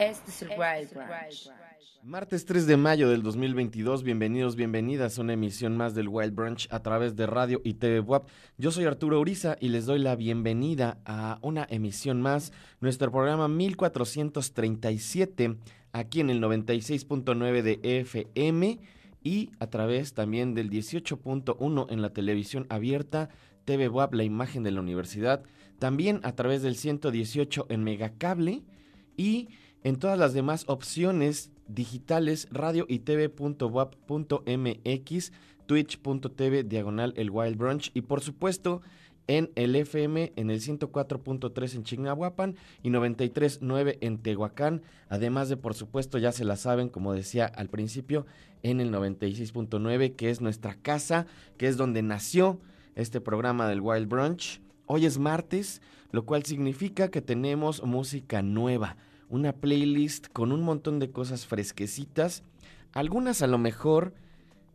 Este es el Wild Brunch. Martes 3 de mayo del 2022, bienvenidos, bienvenidas a una emisión más del Wild Brunch a través de radio y TV WAP. Yo soy Arturo Uriza y les doy la bienvenida a una emisión más, nuestro programa 1437, aquí en el 96.9 de FM y a través también del 18.1 en la televisión abierta, TV WAP, la imagen de la universidad, también a través del 118 en Megacable y en todas las demás opciones digitales radio y tv.wap.mx, twitch.tv diagonal el Wild Brunch y por supuesto en el FM en el 104.3 en Chignahuapan y 93.9 en Tehuacán, además de por supuesto ya se la saben como decía al principio en el 96.9 que es nuestra casa, que es donde nació este programa del Wild Brunch. Hoy es martes, lo cual significa que tenemos música nueva una playlist con un montón de cosas fresquecitas. Algunas a lo mejor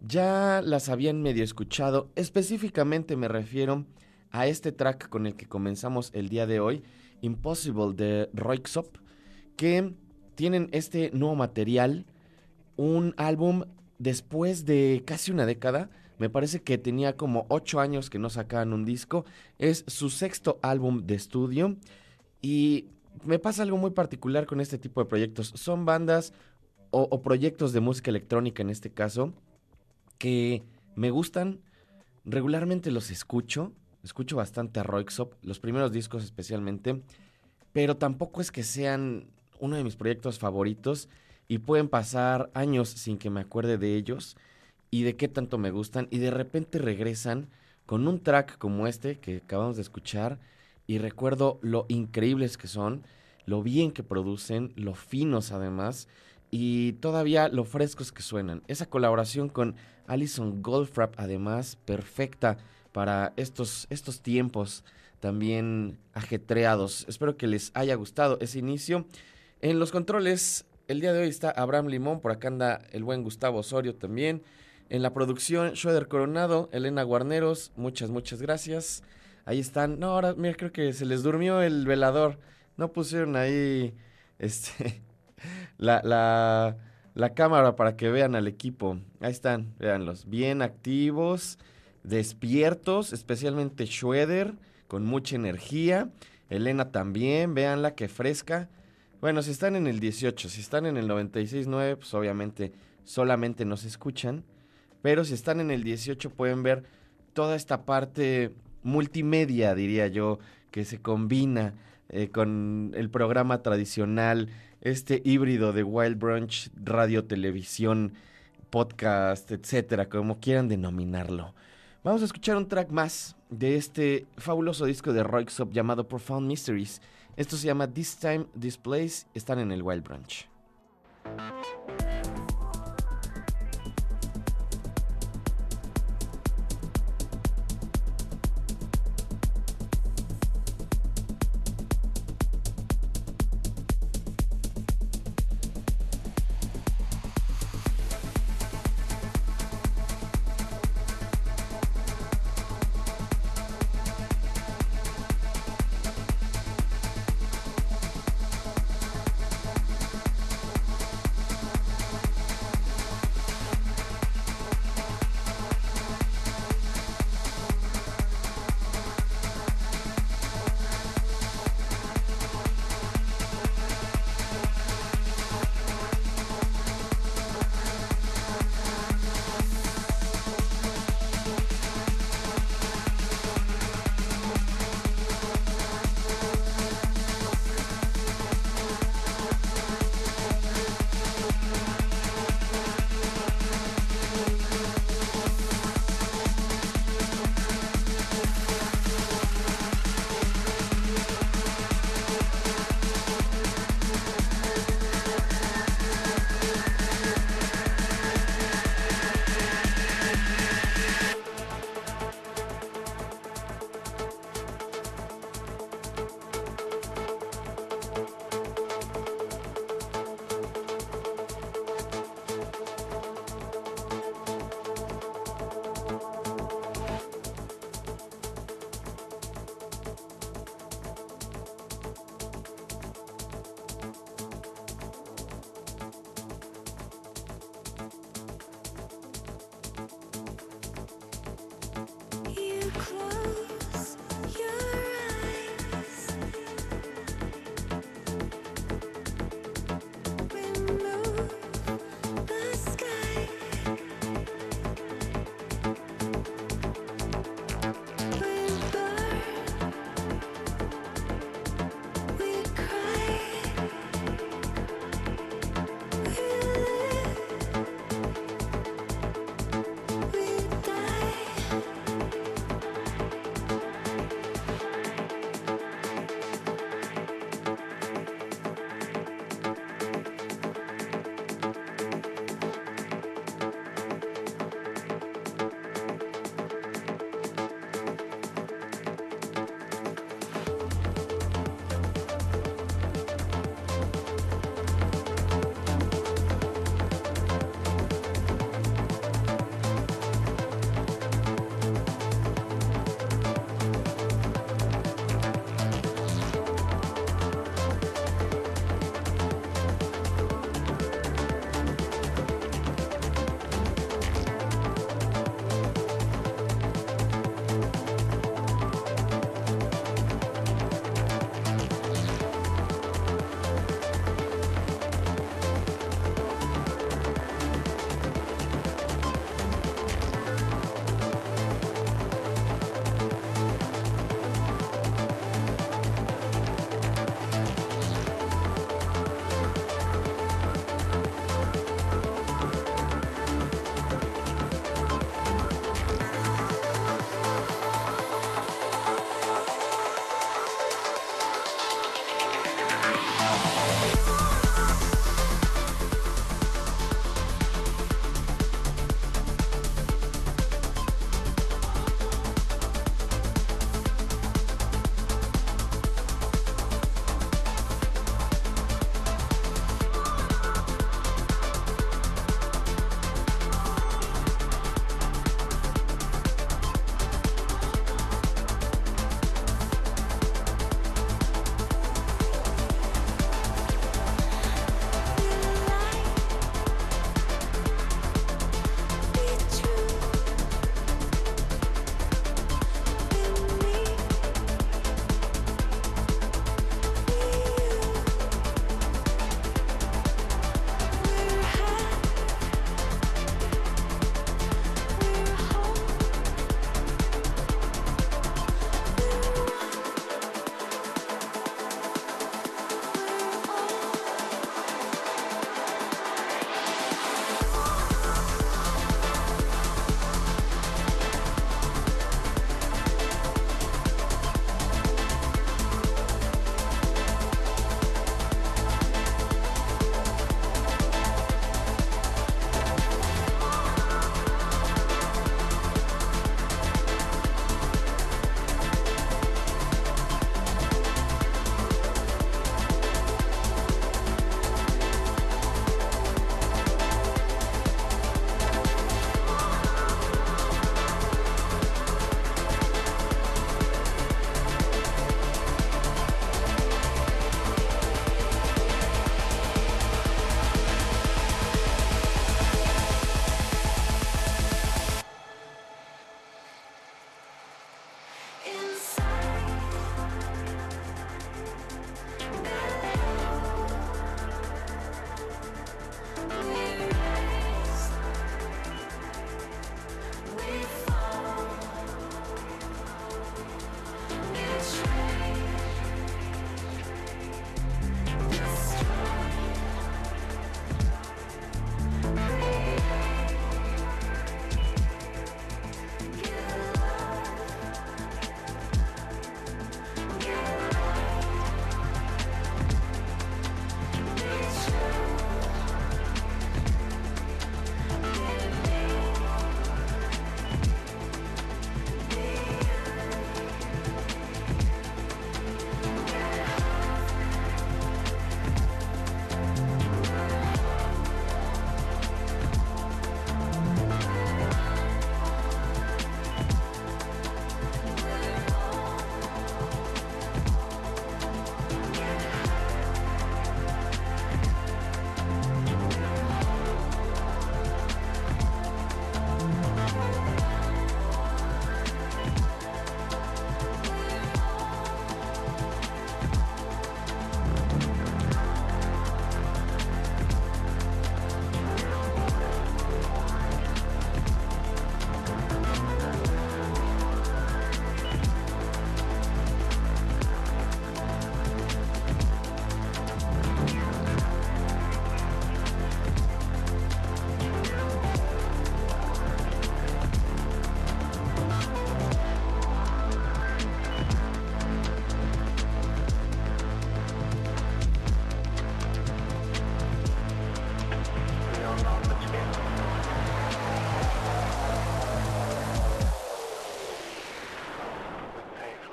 ya las habían medio escuchado. Específicamente me refiero a este track con el que comenzamos el día de hoy, Impossible de Roixop, que tienen este nuevo material, un álbum después de casi una década. Me parece que tenía como ocho años que no sacaban un disco. Es su sexto álbum de estudio. Y me pasa algo muy particular con este tipo de proyectos. Son bandas o, proyectos de música electrónica en este caso que me gustan. Regularmente los escucho. Escucho bastante a Roixop, los primeros discos especialmente. Pero tampoco es que sean uno de mis proyectos favoritos. Y pueden pasar años sin que me acuerde de ellos y de qué tanto me gustan. Y de repente regresan con un track como este que acabamos de escuchar y recuerdo lo increíbles que son, lo bien que producen, lo finos además y todavía lo frescos que suenan. Esa colaboración con Alison Goldfrapp además perfecta para estos, estos tiempos también ajetreados. Espero que les haya gustado ese inicio. En los controles, el día de hoy está Abraham Limón, por acá anda el buen Gustavo Osorio también. En la producción, Schroeder Coronado, Elena Guarneros, muchas, muchas gracias. Ahí están. No, ahora, mira, creo que se les durmió el velador. No pusieron ahí este la, la, la cámara para que vean al equipo. Ahí están, véanlos. Bien activos, despiertos, especialmente Schroeder, con mucha energía. Elena también, véanla, que fresca. Bueno, si están en el 18, si están en el 96.9, pues obviamente solamente nos escuchan. Pero si están en el 18 pueden ver toda esta parte multimedia, diría yo, que se combina eh, con el programa tradicional, este híbrido de Wild Brunch, radio, televisión, podcast, etcétera, como quieran denominarlo. Vamos a escuchar un track más de este fabuloso disco de Roixop llamado Profound Mysteries. Esto se llama This Time, This Place. Están en el Wild Brunch.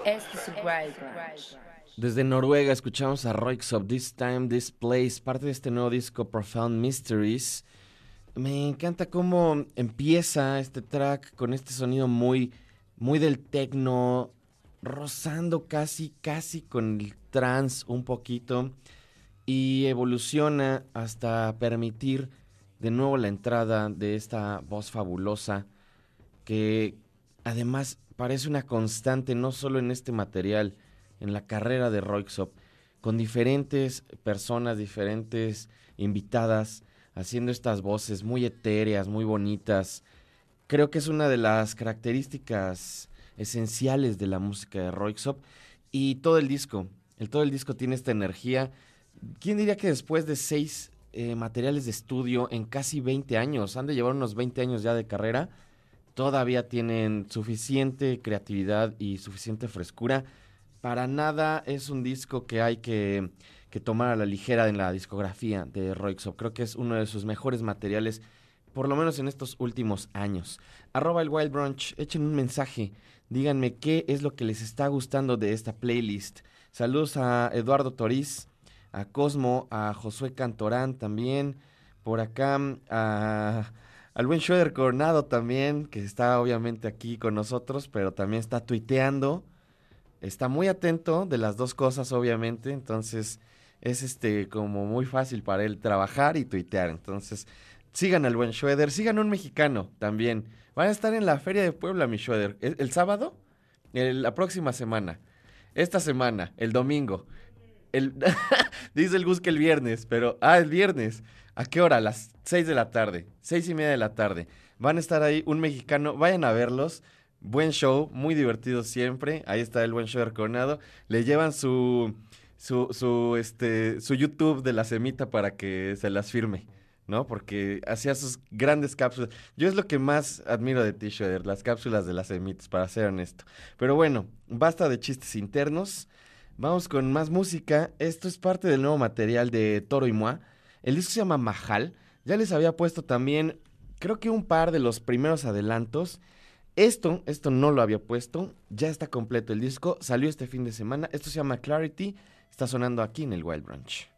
Este es. Desde Noruega escuchamos a Roixop, This Time, This Place, parte de este nuevo disco Profound Mysteries. Me encanta cómo empieza este track con este sonido muy, muy del techno, rozando casi, casi con el trance un poquito y evoluciona hasta permitir de nuevo la entrada de esta voz fabulosa que además parece una constante no solo en este material, en la carrera de Roixop, con diferentes personas, diferentes invitadas, haciendo estas voces muy etéreas, muy bonitas. Creo que es una de las características esenciales de la música de Roixop y todo el disco. El, todo el disco tiene esta energía. ¿Quién diría que después de seis eh, materiales de estudio en casi 20 años, han de llevar unos 20 años ya de carrera, todavía tienen suficiente creatividad y suficiente frescura? Para nada es un disco que hay que, que tomar a la ligera en la discografía de Roixop. Creo que es uno de sus mejores materiales por lo menos en estos últimos años. Arroba el Wild Brunch, echen un mensaje, díganme qué es lo que les está gustando de esta playlist. Saludos a Eduardo Toriz, a Cosmo, a Josué Cantorán también, por acá a, al buen Schroeder Coronado también, que está obviamente aquí con nosotros, pero también está tuiteando. Está muy atento de las dos cosas, obviamente, entonces es este como muy fácil para él trabajar y tuitear. Entonces, sigan al buen Schroeder, sigan un mexicano también. Van a estar en la Feria de Puebla, mi Schroeder. ¿El, sábado? la próxima semana. Esta semana, el domingo. Dice el Gus que el viernes, pero. Ah, el viernes. ¿A qué hora? A las seis de la tarde. Seis y media de la tarde. Van a estar ahí un mexicano. Vayan a verlos. Buen show, muy divertido siempre. Ahí está el buen show Coronado. Le llevan su, su, su, este, su YouTube de la semita para que se las firme. ¿no? Porque hacía sus grandes cápsulas. Yo es lo que más admiro de ti, Schroeder, las cápsulas de las semitas, para ser honesto. Pero bueno, basta de chistes internos. Vamos con más música. Esto es parte del nuevo material de Toro y Moa. El disco se llama Mahal. Ya les había puesto también, creo que un par de los primeros adelantos. Esto, esto no lo había puesto. Ya está completo el disco. Salió este fin de semana. Esto se llama Clarity. Está sonando aquí en el Wild Branch.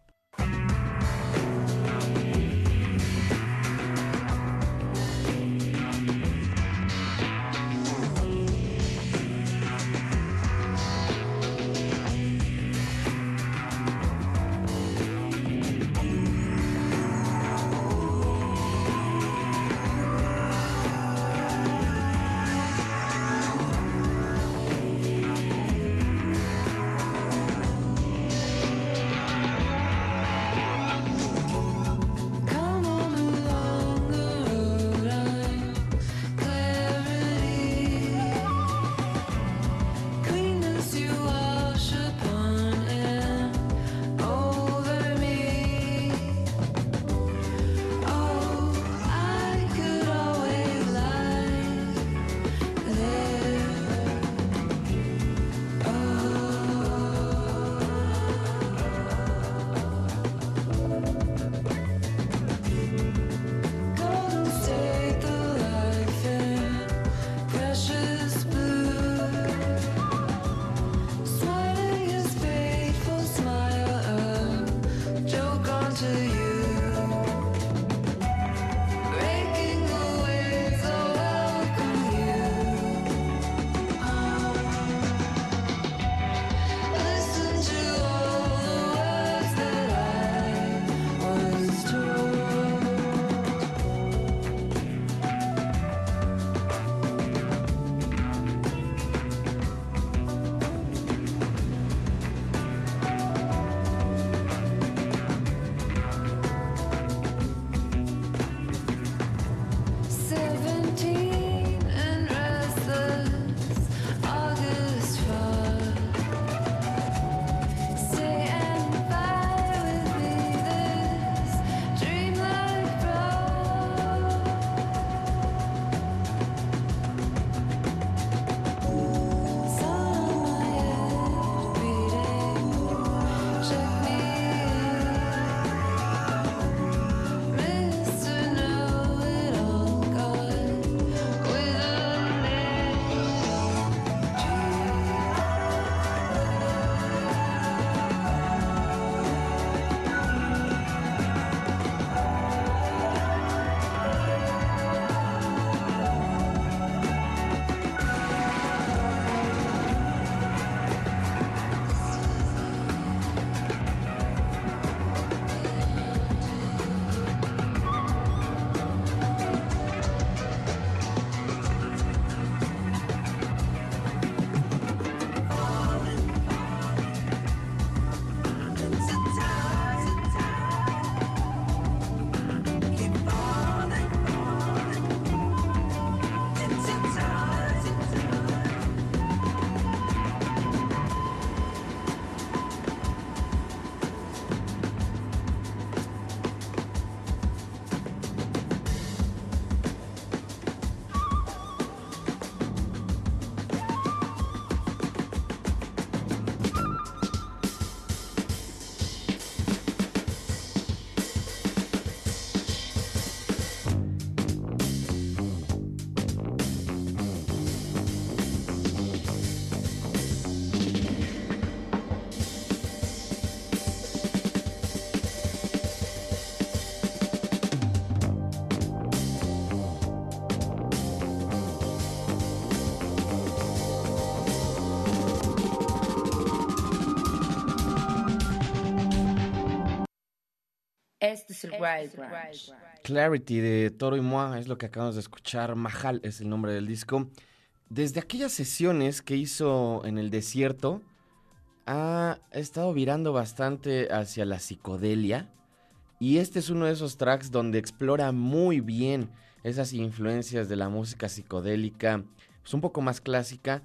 Clarity de Toro y Moi es lo que acabamos de escuchar. Mahal es el nombre del disco. Desde aquellas sesiones que hizo en el desierto, ha estado virando bastante hacia la psicodelia. Y este es uno de esos tracks donde explora muy bien esas influencias de la música psicodélica, pues un poco más clásica,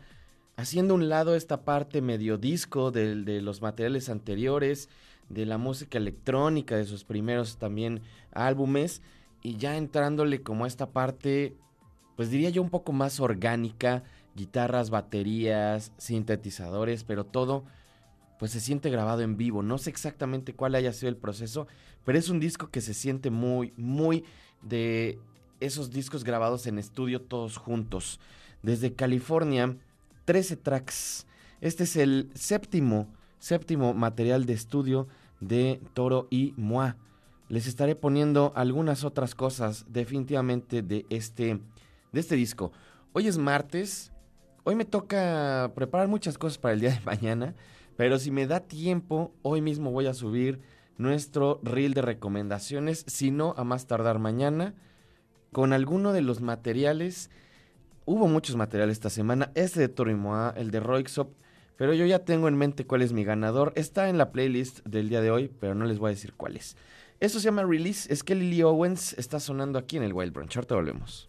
haciendo un lado esta parte medio disco de, de los materiales anteriores de la música electrónica, de sus primeros también álbumes, y ya entrándole como a esta parte, pues diría yo un poco más orgánica, guitarras, baterías, sintetizadores, pero todo pues se siente grabado en vivo. No sé exactamente cuál haya sido el proceso, pero es un disco que se siente muy, muy de esos discos grabados en estudio todos juntos. Desde California, 13 tracks. Este es el séptimo, séptimo material de estudio de Toro y Moi. Les estaré poniendo algunas otras cosas definitivamente de este, de este disco. Hoy es martes. Hoy me toca preparar muchas cosas para el día de mañana. Pero si me da tiempo, hoy mismo voy a subir nuestro reel de recomendaciones. Si no, a más tardar mañana. Con alguno de los materiales. Hubo muchos materiales esta semana. Este de Toro y Moi, el de Roixop pero yo ya tengo en mente cuál es mi ganador. Está en la playlist del día de hoy, pero no les voy a decir cuál es. Esto se llama Release. Es que Lily Owens está sonando aquí en el Wild Brunch. Ahorita volvemos.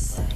guys.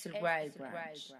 Es el Wild Branch.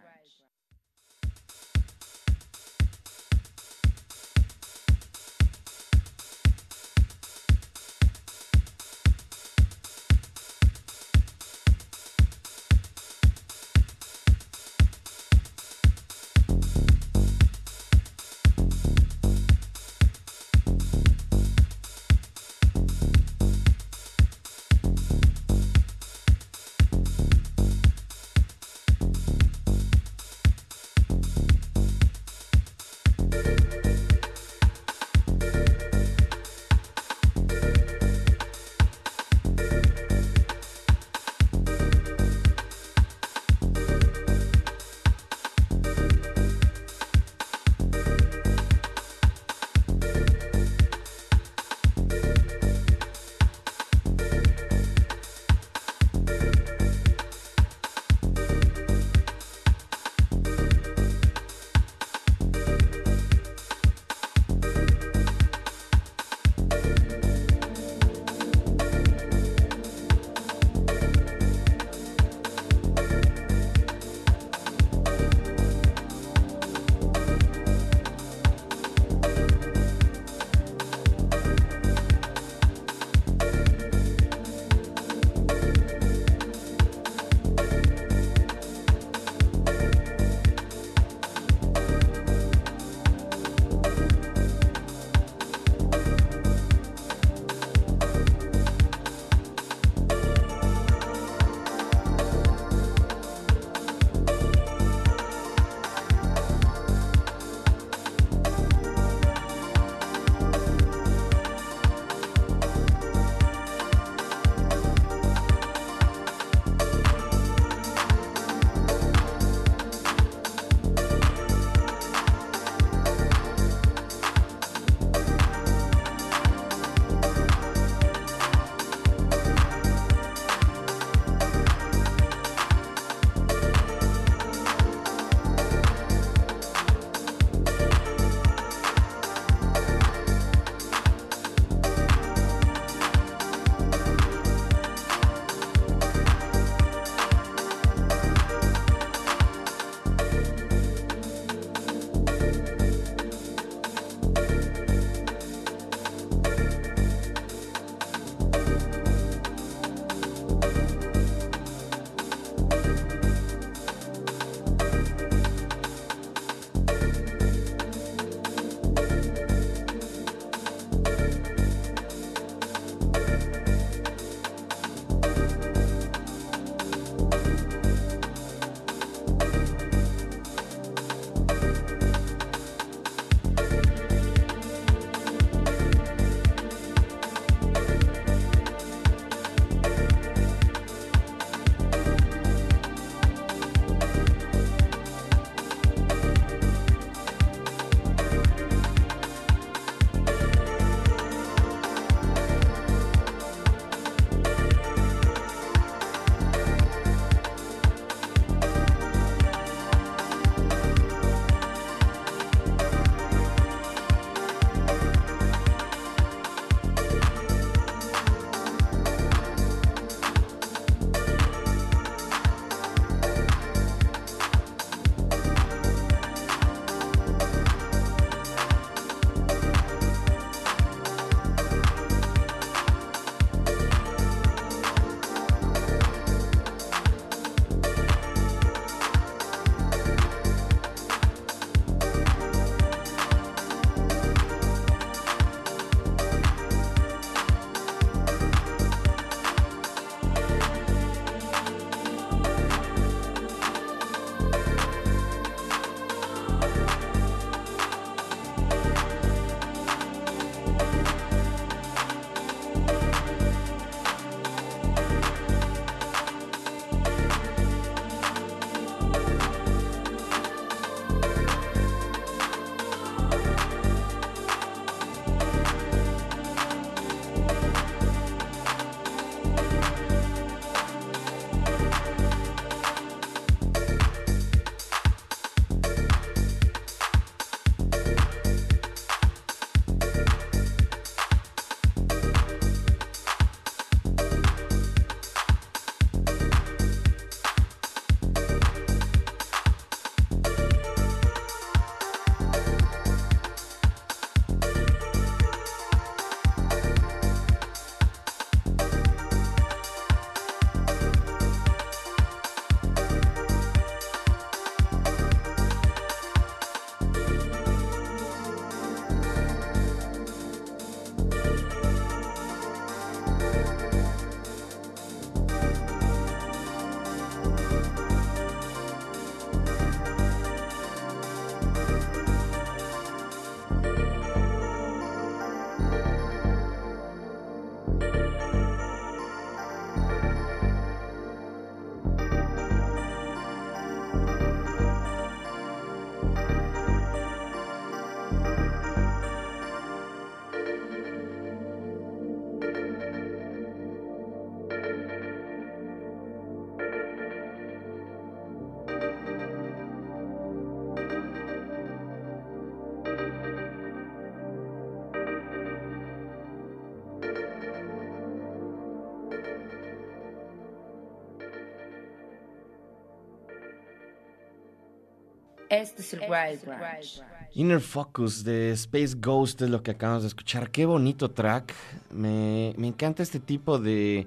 Este es el Wild Branch. Inner Focus de Space Ghost es lo que acabamos de escuchar. Qué bonito track. Me, me encanta este tipo de,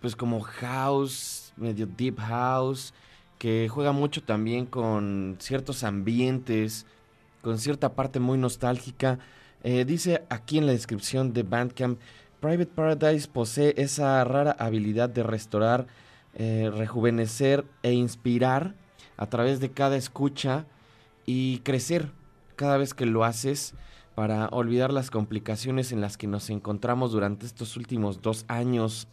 pues como house, medio deep house, que juega mucho también con ciertos ambientes, con cierta parte muy nostálgica. Eh, dice aquí en la descripción de Bandcamp, Private Paradise posee esa rara habilidad de restaurar, eh, rejuvenecer e inspirar a través de cada escucha y crecer cada vez que lo haces para olvidar las complicaciones en las que nos encontramos durante estos últimos dos años.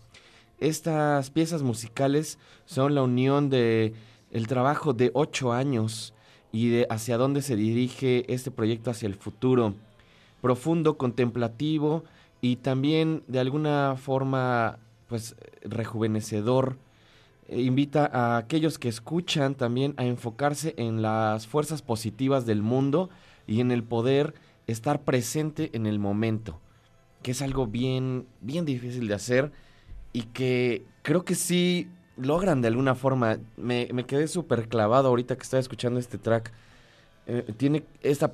Estas piezas musicales son la unión de el trabajo de ocho años y de hacia dónde se dirige este proyecto hacia el futuro. Profundo, contemplativo y también de alguna forma pues rejuvenecedor invita a aquellos que escuchan también a enfocarse en las fuerzas positivas del mundo y en el poder estar presente en el momento, que es algo bien, bien difícil de hacer y que creo que sí logran de alguna forma. Me, quedé súper clavado ahorita que estaba escuchando este track. Eh, tiene esta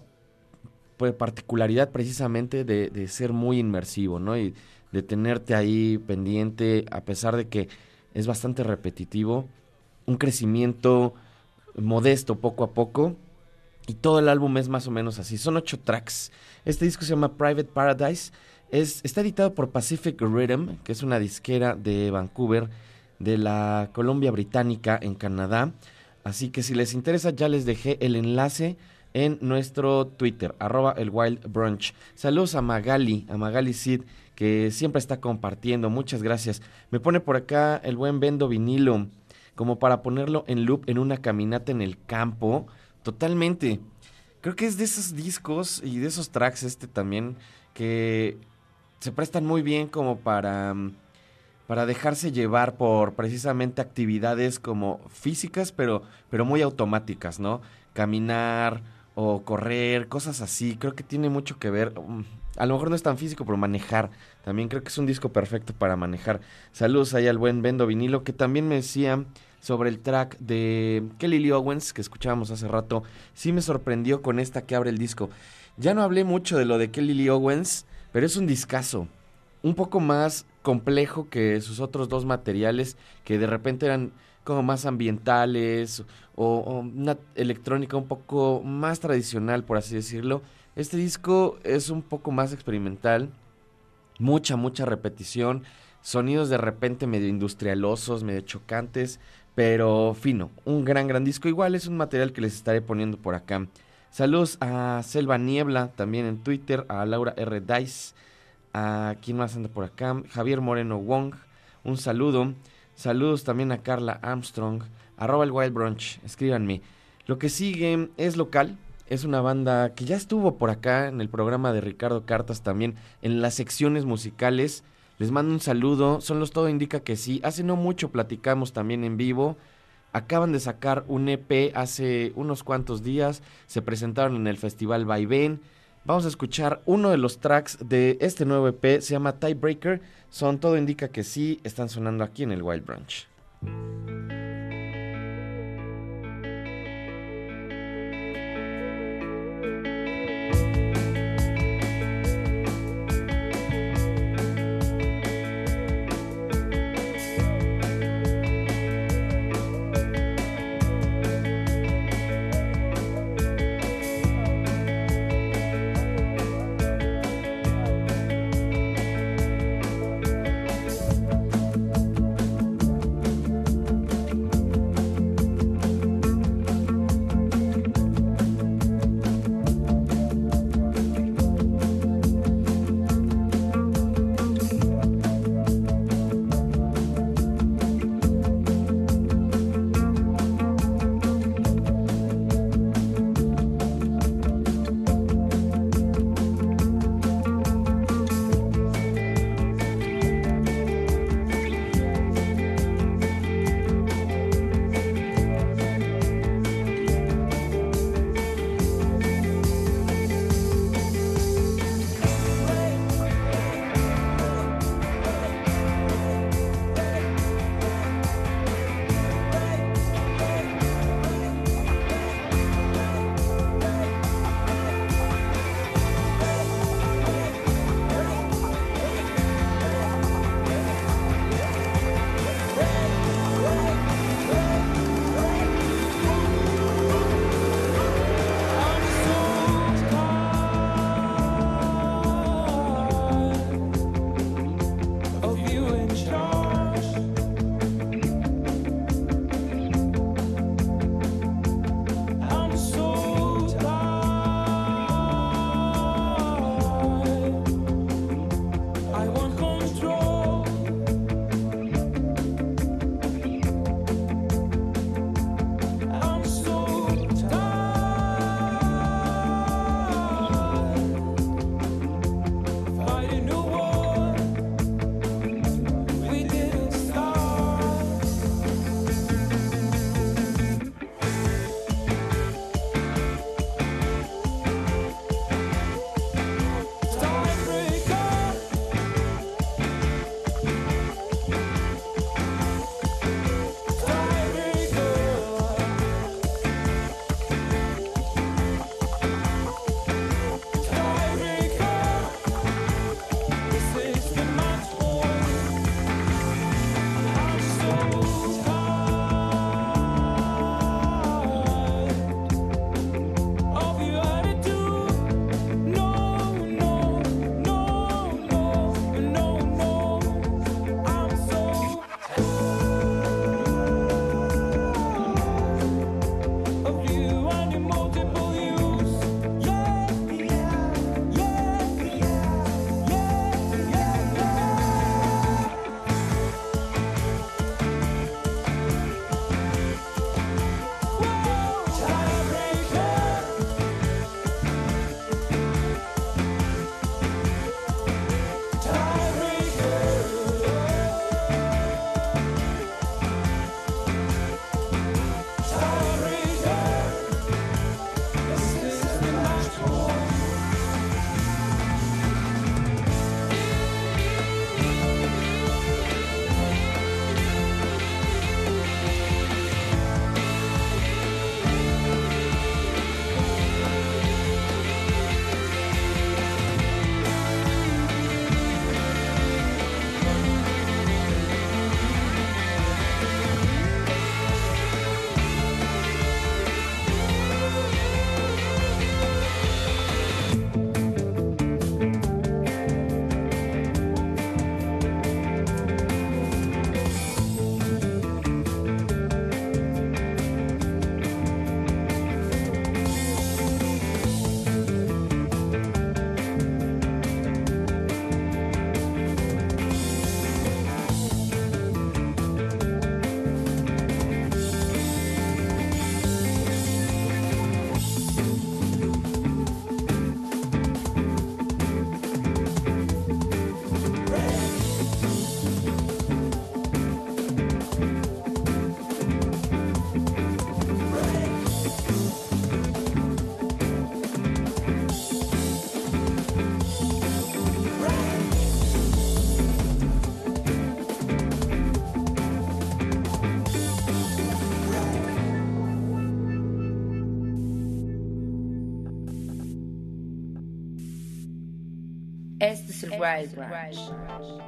pues, particularidad precisamente de, de ser muy inmersivo, ¿no? Y de tenerte ahí pendiente, a pesar de que es bastante repetitivo, un crecimiento modesto poco a poco. Y todo el álbum es más o menos así. Son ocho tracks. Este disco se llama Private Paradise. Es, está editado por Pacific Rhythm, que es una disquera de Vancouver, de la Columbia Británica en Canadá. Así que si les interesa, ya les dejé el enlace en nuestro Twitter, arroba el Wild Brunch. Saludos a Magali, a Magali Sid, que siempre está compartiendo. Muchas gracias. Me pone por acá el buen Vendo vinilo, como para ponerlo en loop en una caminata en el campo. Totalmente. Creo que es de esos discos y de esos tracks este también que se prestan muy bien como para para dejarse llevar por precisamente actividades como físicas, pero pero muy automáticas, ¿no? Caminar o correr, cosas así. Creo que tiene mucho que ver mm, a lo mejor no es tan físico, pero manejar. También creo que es un disco perfecto para manejar. Saludos ahí al buen Bendo Vinilo, que también me decía sobre el track de Kelly Owens, que escuchábamos hace rato. Sí me sorprendió con esta que abre el disco. Ya no hablé mucho de lo de Kelly Lee Owens, pero es un discazo. Un poco más complejo que sus otros dos materiales, que de repente eran como más ambientales o, o una electrónica un poco más tradicional, por así decirlo. Este disco es un poco más experimental, mucha, mucha repetición, sonidos de repente medio industrialosos, medio chocantes, pero fino, un gran, gran disco. Igual es un material que les estaré poniendo por acá. Saludos a Selva Niebla, también en Twitter, a Laura R. Dice, a quien más anda por acá, Javier Moreno Wong, un saludo. Saludos también a Carla Armstrong, arroba el Wild Brunch, escríbanme. Lo que sigue es local, es una banda que ya estuvo por acá en el programa de Ricardo Cartas también, en las secciones musicales. Les mando un saludo, son los todo indica que sí. Hace no mucho platicamos también en vivo. Acaban de sacar un EP hace unos cuantos días. Se presentaron en el festival Vaivén. Vamos a escuchar uno de los tracks de este nuevo EP. Se llama Tiebreaker. Son todo indica que sí. Están sonando aquí en el Wild Branch.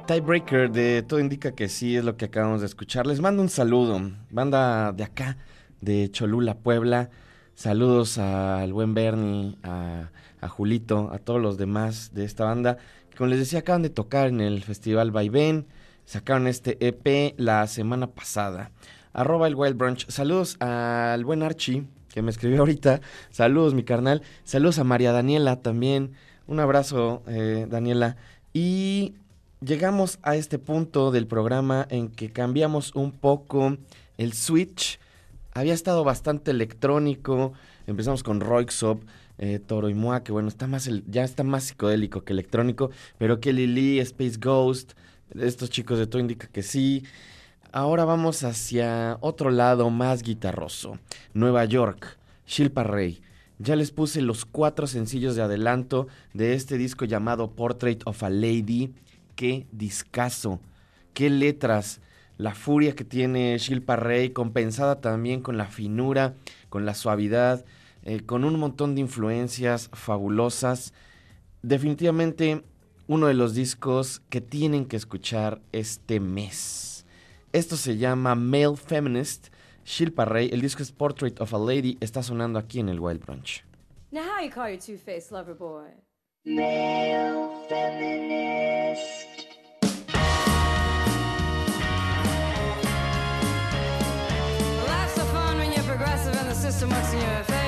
Tiebreaker de todo indica que sí es lo que acabamos de escuchar. Les mando un saludo. Banda de acá, de Cholula, Puebla. Saludos al buen Bernie, a, a Julito, a todos los demás de esta banda. Como les decía, acaban de tocar en el Festival Vaivén. Sacaron este EP la semana pasada. Arroba el Wild Brunch. Saludos al buen Archie, que me escribió ahorita. Saludos, mi carnal. Saludos a María Daniela también. Un abrazo, eh, Daniela. Y llegamos a este punto del programa en que cambiamos un poco el switch. Había estado bastante electrónico. Empezamos con Roixop, eh, Toro y Moa, que bueno, está más ya está más psicodélico que electrónico. Pero Kelly Lee, Space Ghost, estos chicos de todo indica que sí. Ahora vamos hacia otro lado más guitarroso. Nueva York, Shilpa Ray. Ya les puse los cuatro sencillos de adelanto de este disco llamado Portrait of a Lady. Qué discazo, qué letras, la furia que tiene Shilpa Ray, compensada también con la finura, con la suavidad, eh, con un montón de influencias fabulosas. Definitivamente uno de los discos que tienen que escuchar este mes. Esto se llama Male Feminist Shilpa Ray, el disco es Portrait of a Lady, está sonando aquí en el Wild Brunch. Now how you call your two-faced lover boy? Male feminist. Life's so fun when you're progressive and the system works in your favor.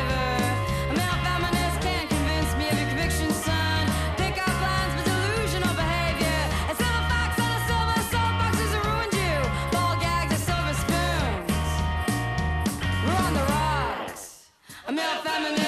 Rocks. A male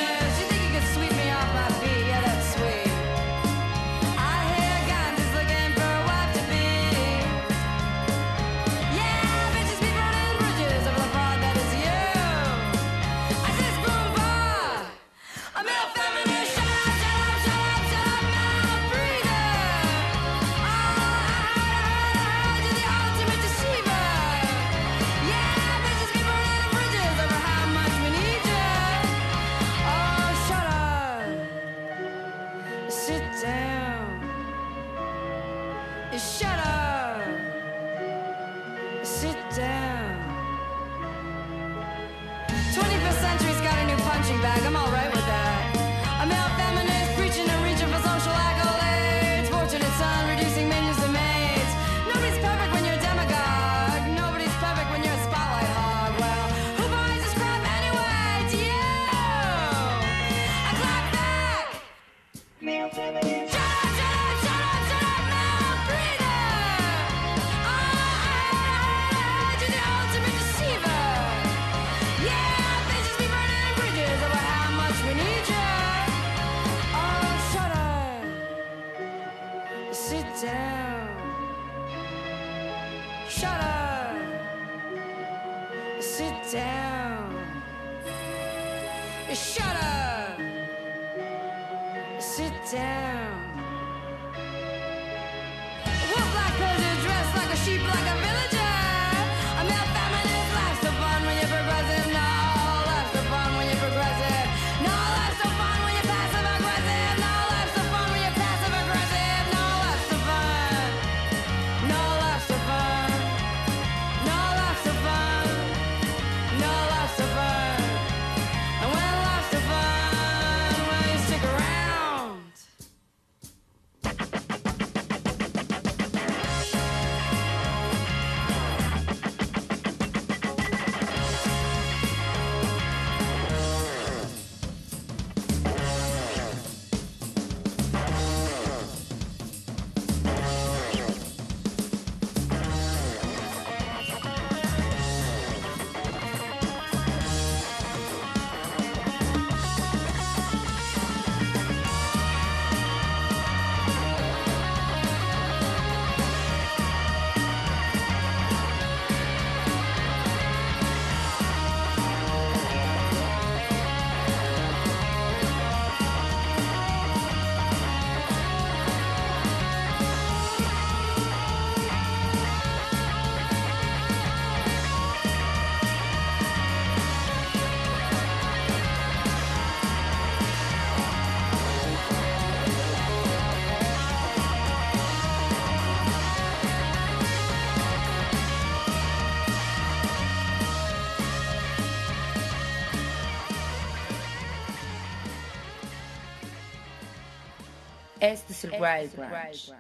es.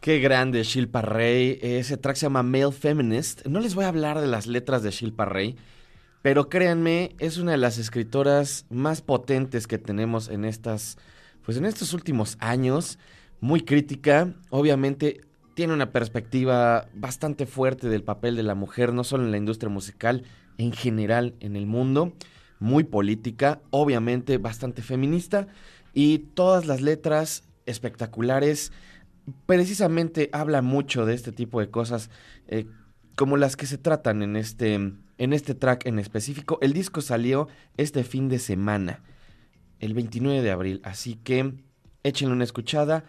Qué grande Shilpa Rey. Ese track se llama Male Feminist. No les voy a hablar de las letras de Shilpa Rey, pero créanme, es una de las escritoras más potentes que tenemos en estas, pues en estos últimos años. Muy crítica, obviamente tiene una perspectiva bastante fuerte del papel de la mujer, no solo en la industria musical, en general en el mundo. Muy política, obviamente bastante feminista y todas las letras espectaculares precisamente habla mucho de este tipo de cosas eh, como las que se tratan en este, en este track en específico. El disco salió este fin de semana, el 29 de abril, así que échenle una escuchada.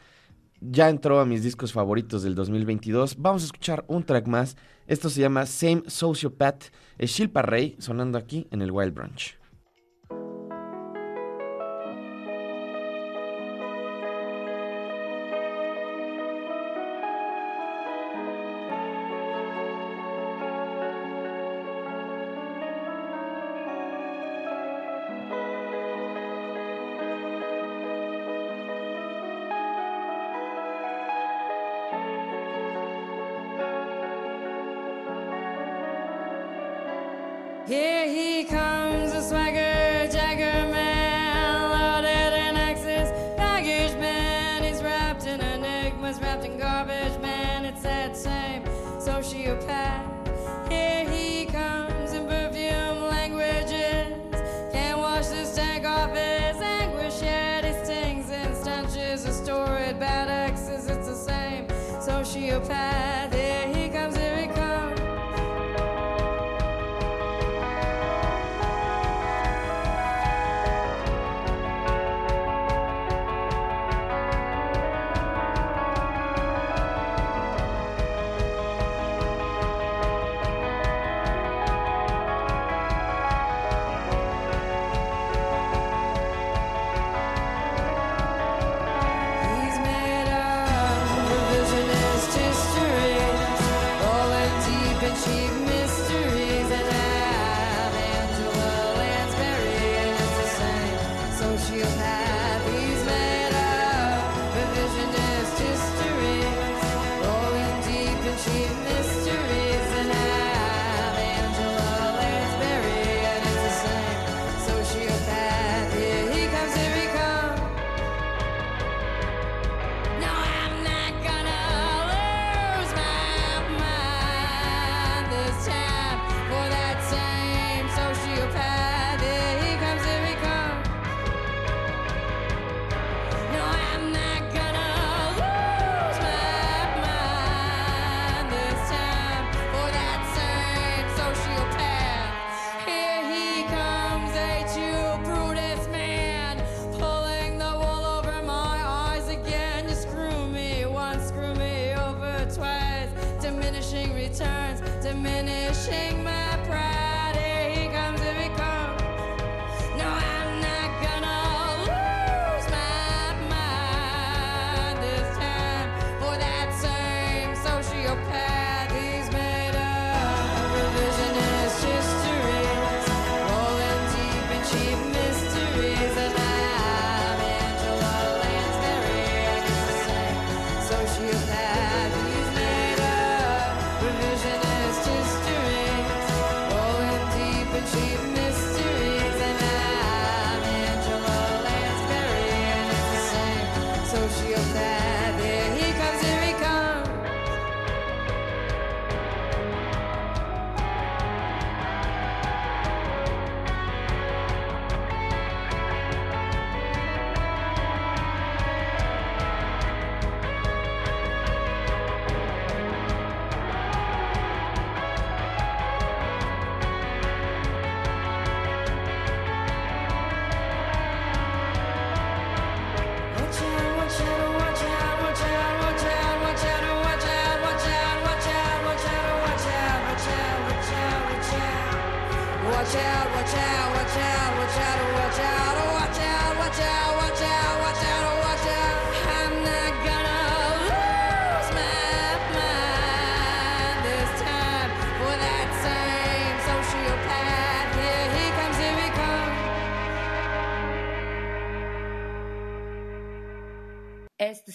Ya entró a mis discos favoritos del 2022. Vamos a escuchar un track más. Esto se llama Same Sociopath. Es Shilpa Rey sonando aquí en el Wild Brunch.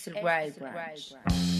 Este es el Wild Branch.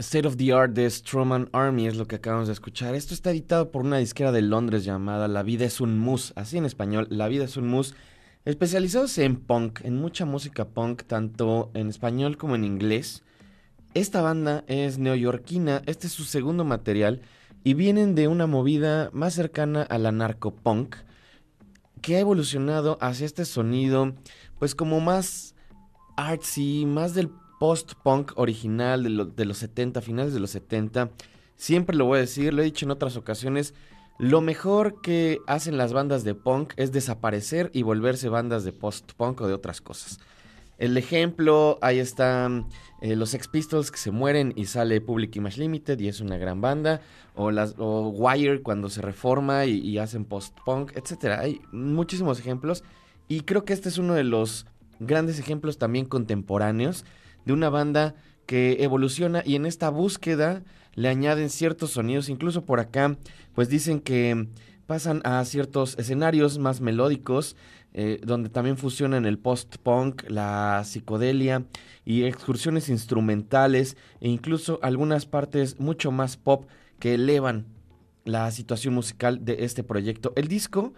State of the Art de Stroman Army es lo que acabamos de escuchar. Esto está editado por una disquera de Londres llamada La vida es un mus, así en español, La vida es un mus, especializados en punk, en mucha música punk, tanto en español como en inglés. Esta banda es neoyorquina, este es su segundo material y vienen de una movida más cercana a la narcopunk que ha evolucionado hacia este sonido pues como más artsy, más del post-punk original de, de los 70, finales de los 70. Siempre lo voy a decir, lo he dicho en otras ocasiones, lo mejor que hacen las bandas de punk es desaparecer y volverse bandas de post-punk o de otras cosas. El ejemplo, ahí están eh, los Sex Pistols que se mueren y sale Public Image Limited y es una gran banda. O, las, o Wire cuando se reforma y, y hacen post-punk, etc. Hay muchísimos ejemplos. Y creo que este es uno de los grandes ejemplos también contemporáneos de una banda que evoluciona y en esta búsqueda le añaden ciertos sonidos. Incluso por acá, pues dicen que pasan a ciertos escenarios más melódicos eh, donde también fusionan el post-punk, la psicodelia y excursiones instrumentales e incluso algunas partes mucho más pop que elevan la situación musical de este proyecto. El disco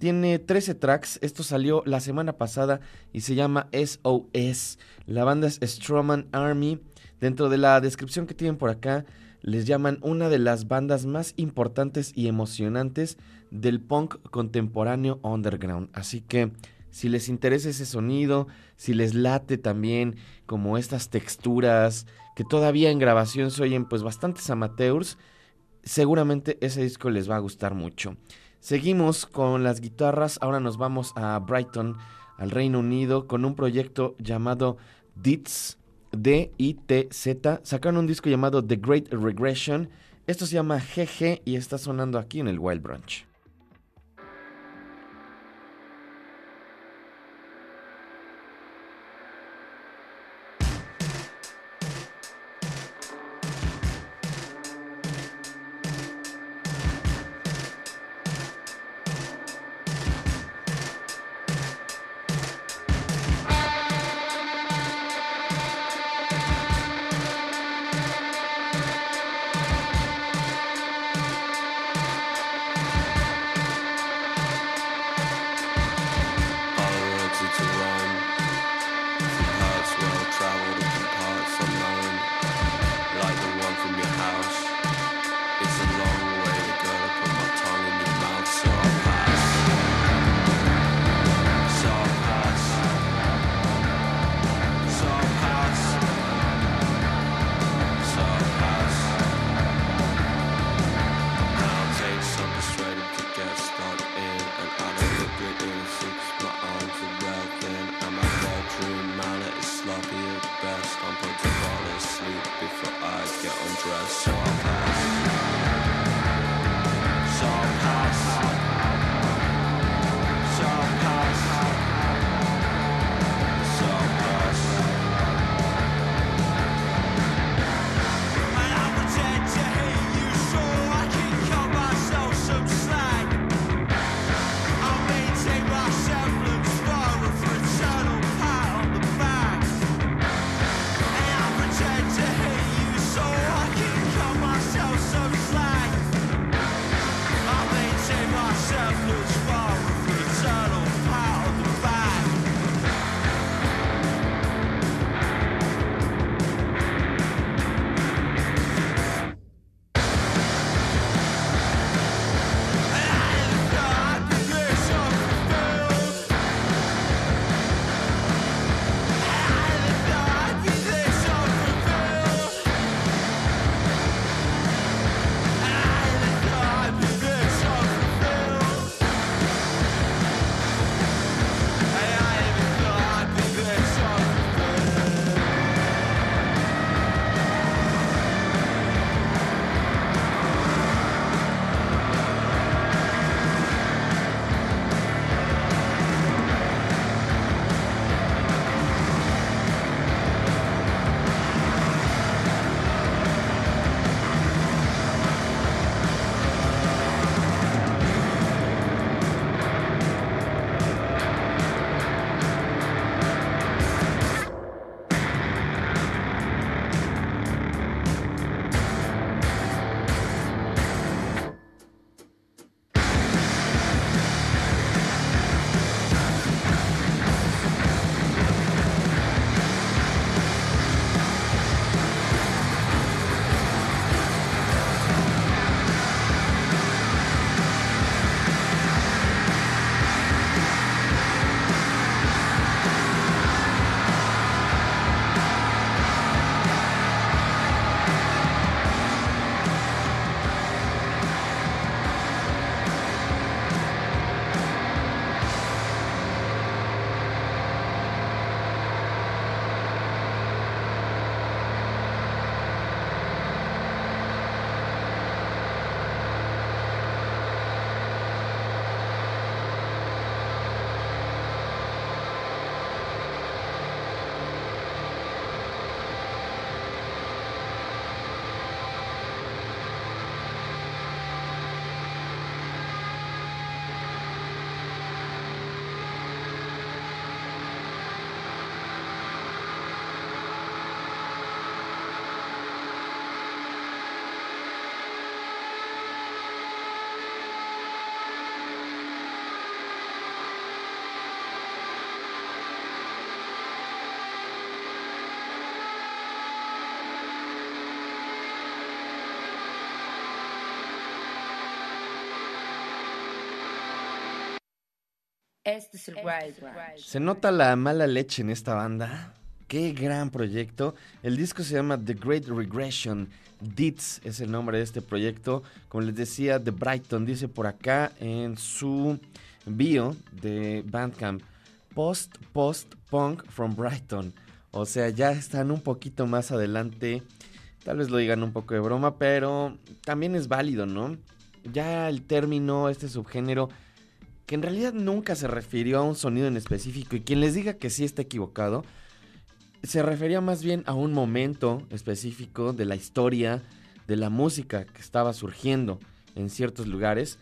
tiene 13 tracks, esto salió la semana pasada y se llama SOS. La banda es Stroman Army. Dentro de la descripción que tienen por acá, les llaman una de las bandas más importantes y emocionantes del punk contemporáneo underground. Así que si les interesa ese sonido, si les late también como estas texturas que todavía en grabación se oyen pues bastantes amateurs, seguramente ese disco les va a gustar mucho. Seguimos con las guitarras, ahora nos vamos a Brighton, al Reino Unido, con un proyecto llamado DITZ, D-I-T-Z. Sacaron un disco llamado The Great Regression. Esto se llama GG y está sonando aquí en el Wild Branch. Este es el Wild Branch. Se nota la mala leche en esta banda. Qué gran proyecto. El disco se llama The Great Regression. DITS es el nombre de este proyecto. Como les decía, The Brighton dice por acá en su bio de Bandcamp. Post, post, punk from Brighton. O sea, ya están un poquito más adelante. Tal vez lo digan un poco de broma, pero también es válido, ¿no? Ya el término, este subgénero, que en realidad nunca se refirió a un sonido en específico, y quien les diga que sí está equivocado, se refería más bien a un momento específico de la historia, de la música que estaba surgiendo en ciertos lugares,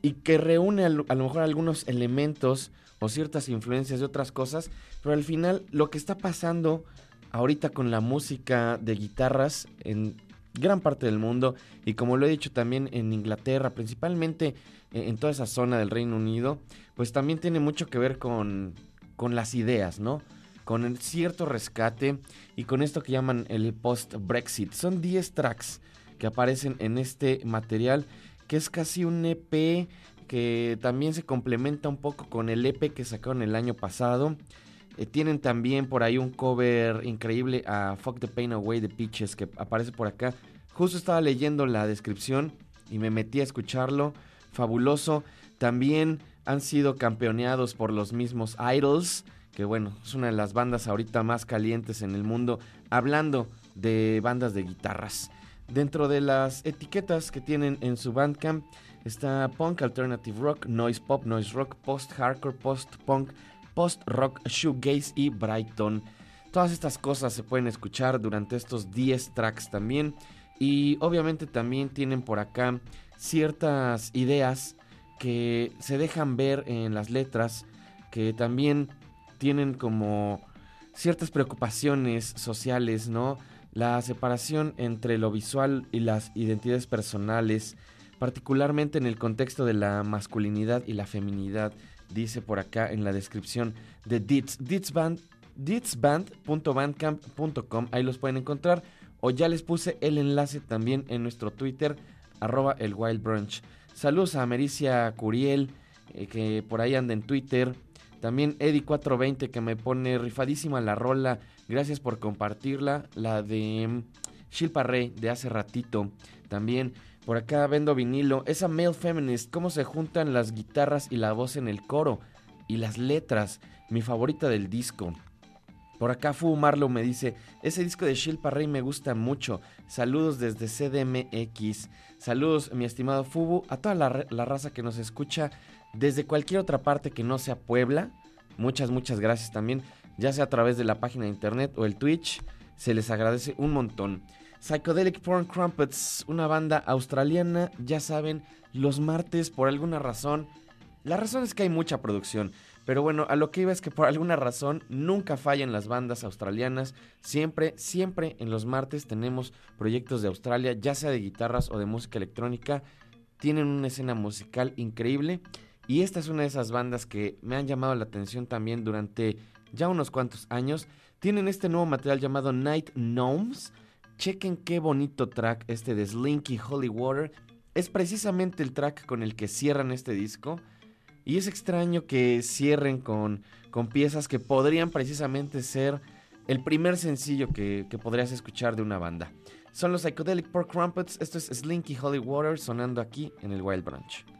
y que reúne a lo a lo mejor algunos elementos o ciertas influencias de otras cosas, pero al final lo que está pasando ahorita con la música de guitarras en gran parte del mundo y como lo he dicho también en Inglaterra, principalmente en en toda esa zona del Reino Unido, pues también tiene mucho que ver con, con las ideas, ¿no? Con el cierto rescate y con esto que llaman el post-Brexit. Son 10 tracks que aparecen en este material, que es casi un EP que también se complementa un poco con el EP que sacaron el año pasado. Eh, tienen también por ahí un cover increíble a Fuck the Pain Away de Peaches que aparece por acá. Justo estaba leyendo la descripción y me metí a escucharlo. Fabuloso. También han sido campeoneados por los mismos Idols, que bueno, es una de las bandas ahorita más calientes en el mundo, hablando de bandas de guitarras. Dentro de las etiquetas que tienen en su Bandcamp está punk, alternative rock, noise pop, noise rock, post-hardcore, post-punk, post-rock, shoegaze y Brighton. Todas estas cosas se pueden escuchar durante estos 10 tracks también. Y obviamente también tienen por acá ciertas ideas que se dejan ver en las letras, que también tienen como ciertas preocupaciones sociales, ¿no? La separación entre lo visual y las identidades personales, particularmente en el contexto de la masculinidad y la feminidad, dice por acá en la descripción de Dits, Dits Band, ditsband.bandcamp.com, ahí los pueden encontrar, o ya les puse el enlace también en nuestro Twitter, arroba el Wild Brunch. Saludos a Mericia Curiel, eh, que por ahí anda en Twitter. También Eddie420 que me pone rifadísima la rola. Gracias por compartirla. La de mm, Shilpa Rey de hace ratito. También por acá vendo vinilo. Esa Male Feminist. Cómo se juntan las guitarras y la voz en el coro. Y las letras. Mi favorita del disco. Por acá Fu Marlow me dice, ese disco de Shilpa Rey me gusta mucho. Saludos desde CDMX. Saludos, mi estimado Fubu, a toda la, la raza que nos escucha desde cualquier otra parte que no sea Puebla. Muchas, muchas gracias también, ya sea a través de la página de internet o el Twitch. Se les agradece un montón. Psychedelic Porn Crumpets, una banda australiana, ya saben, los martes por alguna razón. La razón es que hay mucha producción. Pero bueno, a lo que iba es que por alguna razón nunca fallan las bandas australianas. Siempre, siempre en los martes tenemos proyectos de Australia, ya sea de guitarras o de música electrónica. Tienen una escena musical increíble. Y esta es una de esas bandas que me han llamado la atención también durante ya unos cuantos años. Tienen este nuevo material llamado Night Gnomes. Chequen qué bonito track este de Slinky Holy Water. Es precisamente el track con el que cierran este disco. Y es extraño que cierren con, con piezas que podrían precisamente ser el primer sencillo que, que podrías escuchar de una banda. Son los Psychedelic Pork Crumpets. Esto es Slinky Holy Water sonando aquí en el Wild Branch.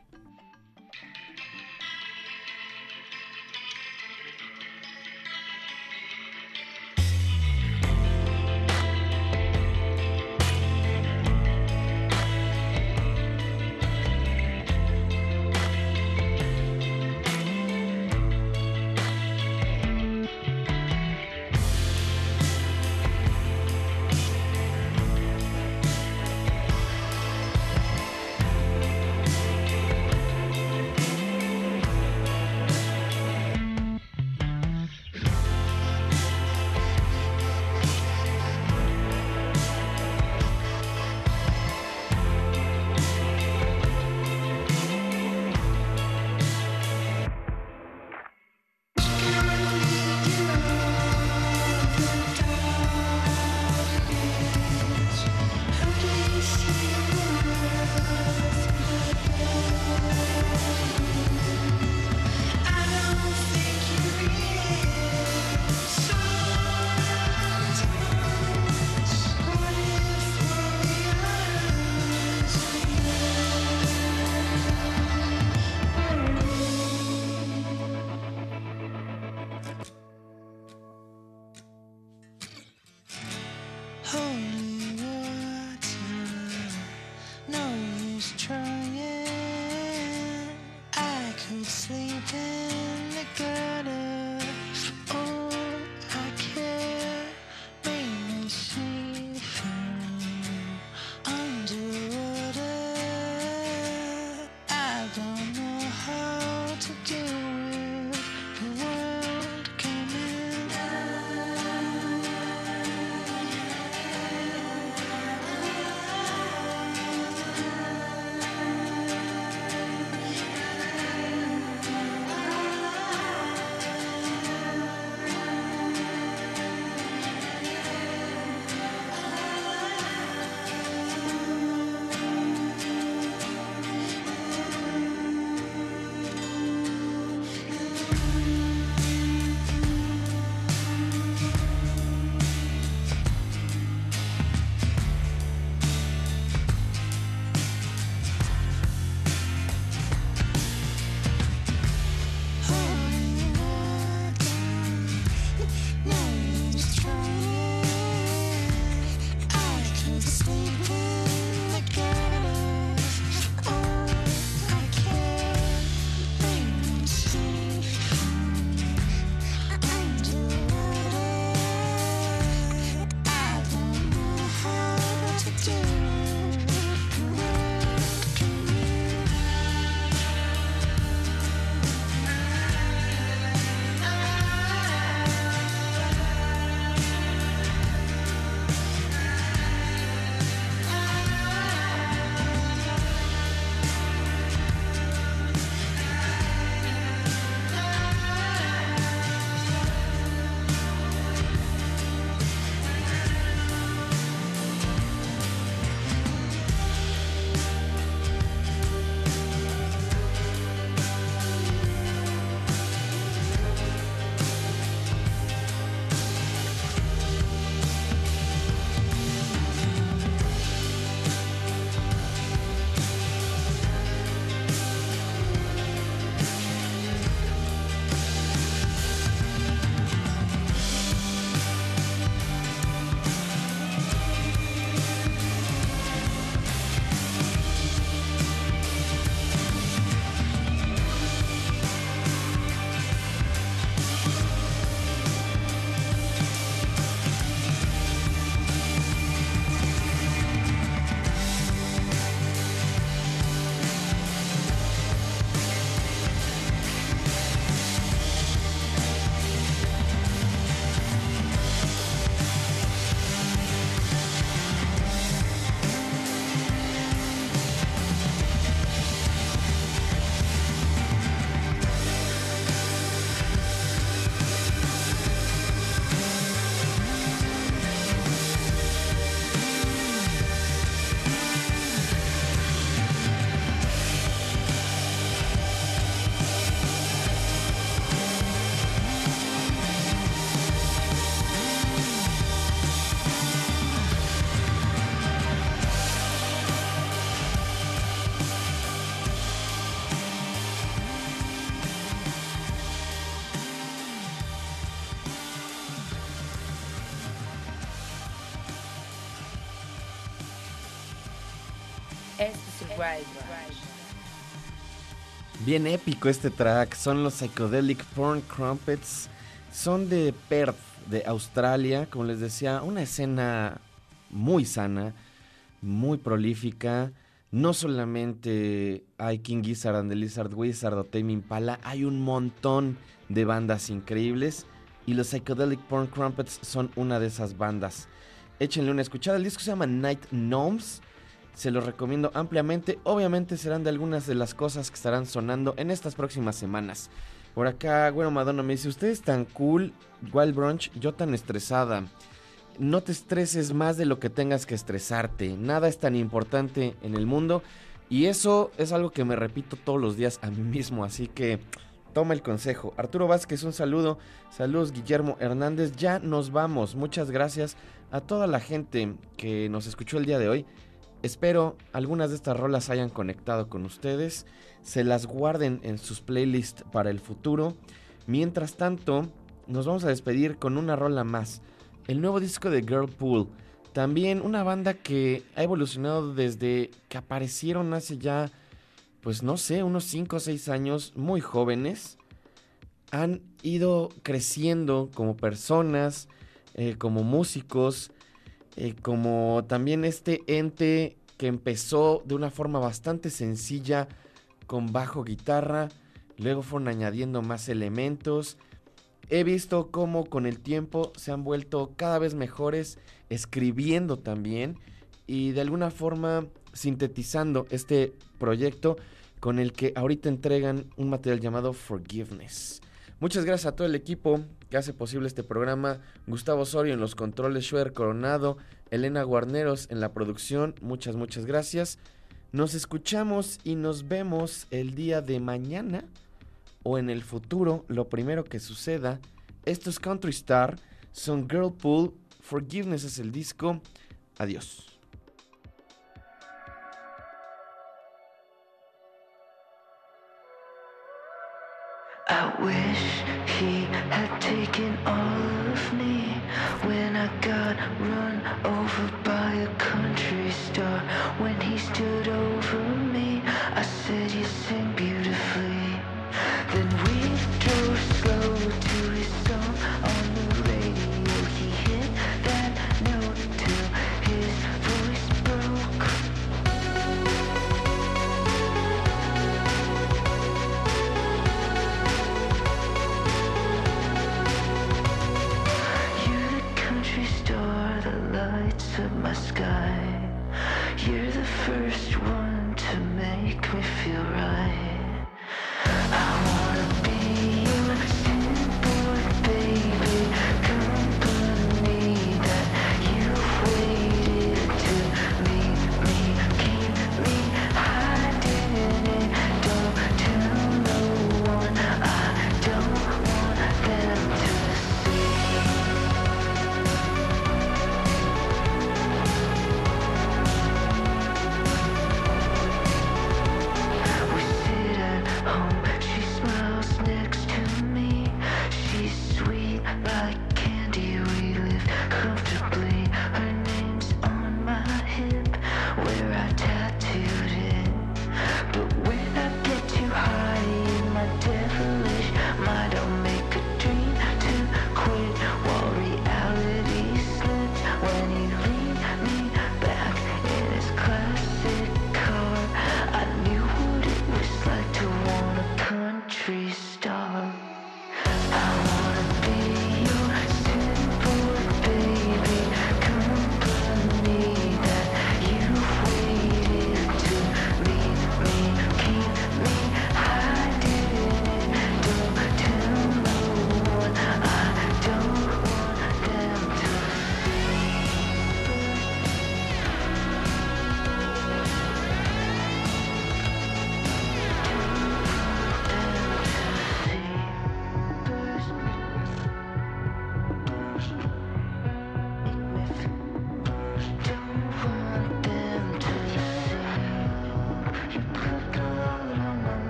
Bien épico este track, son los Psychedelic Porn Crumpets, son de Perth, de Australia, como les decía, una escena muy sana, muy prolífica. No solamente hay King Gizzard and the Lizard Wizard o Tame Impala, hay un montón de bandas increíbles y los Psychedelic Porn Crumpets son una de esas bandas. Échenle una escuchada, el disco se llama Night Gnomes. Se los recomiendo ampliamente. Obviamente serán de algunas de las cosas que estarán sonando en estas próximas semanas. Por acá, bueno, Madonna me dice, ustedes tan cool, Wild Brunch, yo tan estresada. No te estreses más de lo que tengas que estresarte. Nada es tan importante en el mundo. Y eso es algo que me repito todos los días a mí mismo. Así que toma el consejo. Arturo Vázquez, un saludo. Saludos, Guillermo Hernández. Ya nos vamos. Muchas gracias a toda la gente que nos escuchó el día de hoy. Espero algunas de estas rolas hayan conectado con ustedes, se las guarden en sus playlists para el futuro. Mientras tanto, nos vamos a despedir con una rola más. El nuevo disco de Girlpool. También una banda que ha evolucionado desde que aparecieron hace ya, pues no sé, unos 5 o 6 años, muy jóvenes. Han ido creciendo como personas, eh, como músicos, eh, como también este ente que empezó de una forma bastante sencilla con bajo guitarra, luego fueron añadiendo más elementos. He visto cómo con el tiempo se han vuelto cada vez mejores escribiendo también y de alguna forma sintetizando este proyecto con el que ahorita entregan un material llamado Forgiveness. Muchas gracias a todo el equipo que hace posible este programa. Gustavo Osorio en los controles, Schwer Coronado, Elena Guarneros en la producción. Muchas, muchas gracias. Nos escuchamos y nos vemos el día de mañana o en el futuro, lo primero que suceda. Esto es Country Star, son Girlpool, Forgiveness es el disco. Adiós. Had taken all of me when I got run over by a country star. When he stood over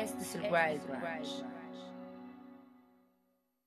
Este es el Wild Branch.